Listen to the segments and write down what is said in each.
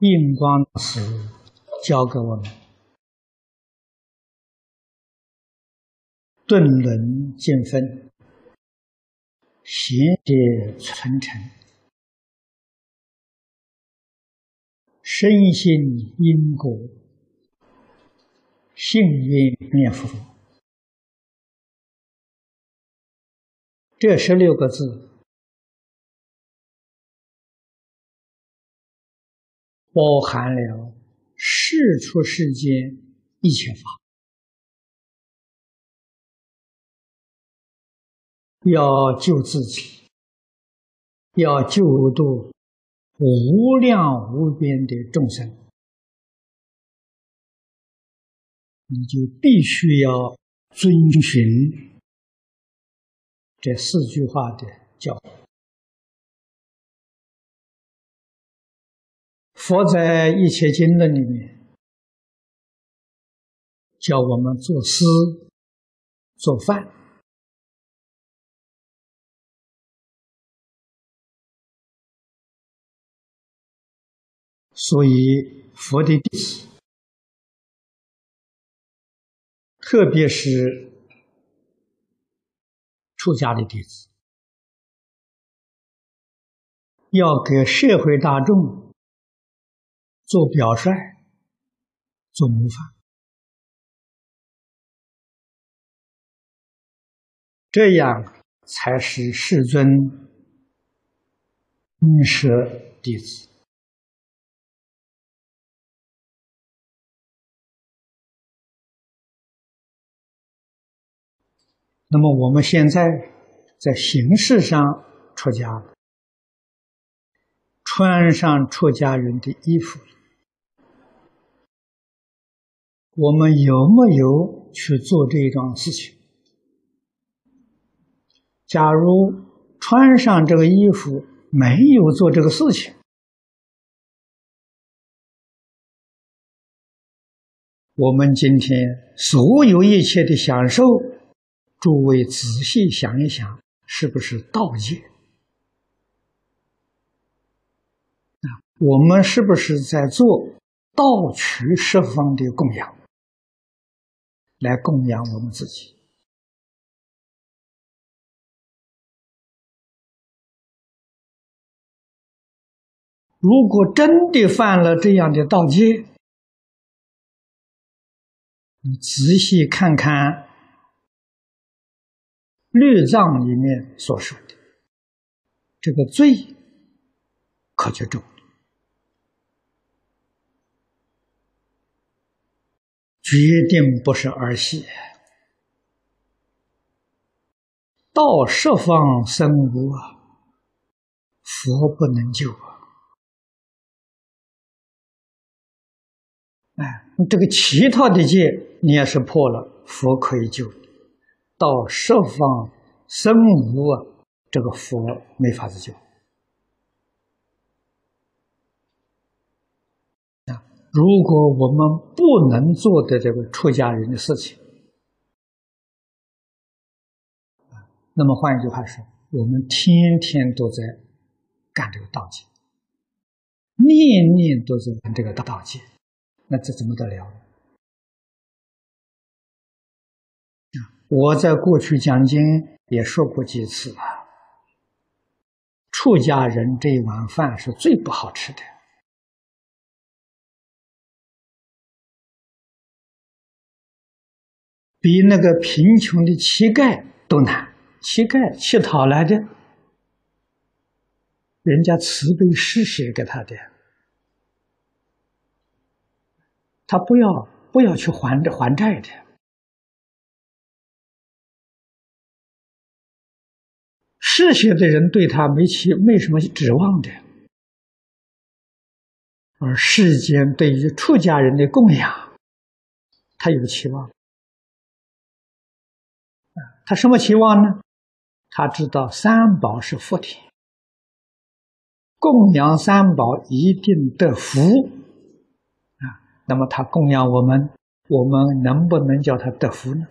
印光师教给我们顿轮见分，贤节传承，深信因果，幸运念佛。这十六个字。包含了世出世间一切法，要救自己，要救度无量无边的众生，你就必须要遵循这四句话的教诲。佛在《一切经论》里面教我们做诗、做饭，所以佛的弟子，特别是出家的弟子，要给社会大众。做表率，做模范，这样才是世尊应舍弟子。那么我们现在在形式上出家，穿上出家人的衣服。我们有没有去做这一桩事情？假如穿上这个衣服没有做这个事情，我们今天所有一切的享受，诸位仔细想一想，是不是盗戒？啊，我们是不是在做盗取十方的供养？来供养我们自己。如果真的犯了这样的盗窃，你仔细看看律藏里面所说的这个罪，可就重了。决定不是儿戏。到十方生无啊，佛不能救啊！哎，这个其他的戒你要是破了，佛可以救；到十方生无啊，这个佛没法子救。如果我们不能做的这个出家人的事情，那么换一句话说，我们天天都在干这个道戒，念念都在干这个大道戒，那这怎么得了？我在过去讲经也说过几次了，出家人这一碗饭是最不好吃的。比那个贫穷的乞丐都难。乞丐乞讨来的，人家慈悲施舍给他的，他不要不要去还还债的。施舍的人对他没期没什么指望的，而世间对于出家人的供养，他有期望。他什么期望呢？他知道三宝是福田，供养三宝一定得福啊。那么他供养我们，我们能不能叫他得福呢？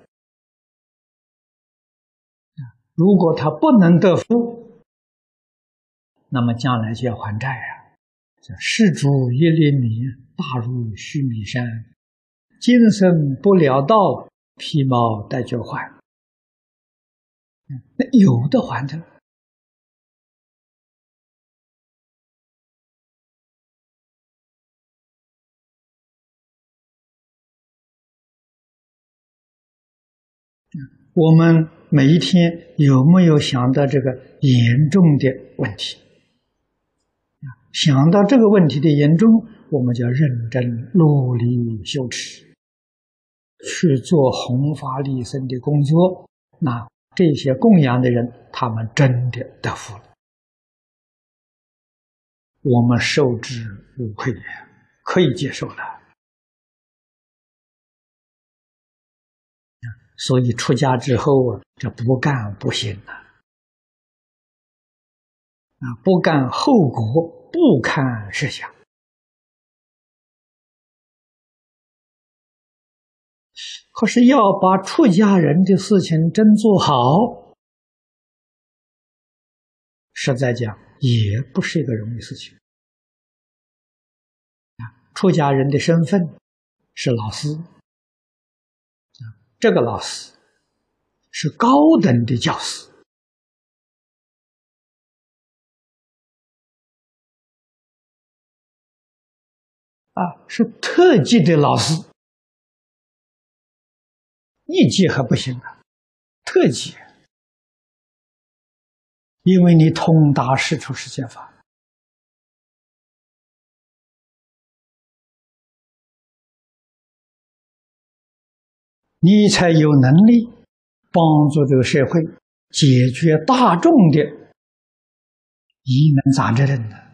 如果他不能得福，那么将来就要还债啊。叫施主一粒米，大如须弥山；今生不了道，皮毛带脚还。那有的还的。我们每一天有没有想到这个严重的问题？想到这个问题的严重，我们就认真努力修持，去做弘法利生的工作。那这些供养的人，他们真的得福了，我们受之无愧，可以接受了。所以出家之后啊，这不干不行了啊！不干后果不堪设想。可是要把出家人的事情真做好，实在讲也不是一个容易事情！出家人的身份是老师。这个老师是高等的教师啊，是特级的老师，一级还不行啊，特级，因为你通达世出世间法。你才有能力帮助这个社会解决大众的疑难杂症的。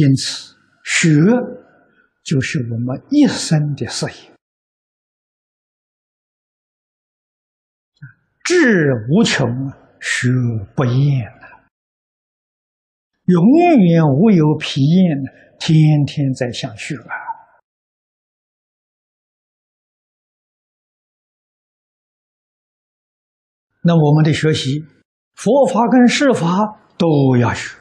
因此，学就是我们一生的事业，志无穷，学不厌。永远无有疲厌的，天天在想学啊。那我们的学习，佛法跟世法都要学。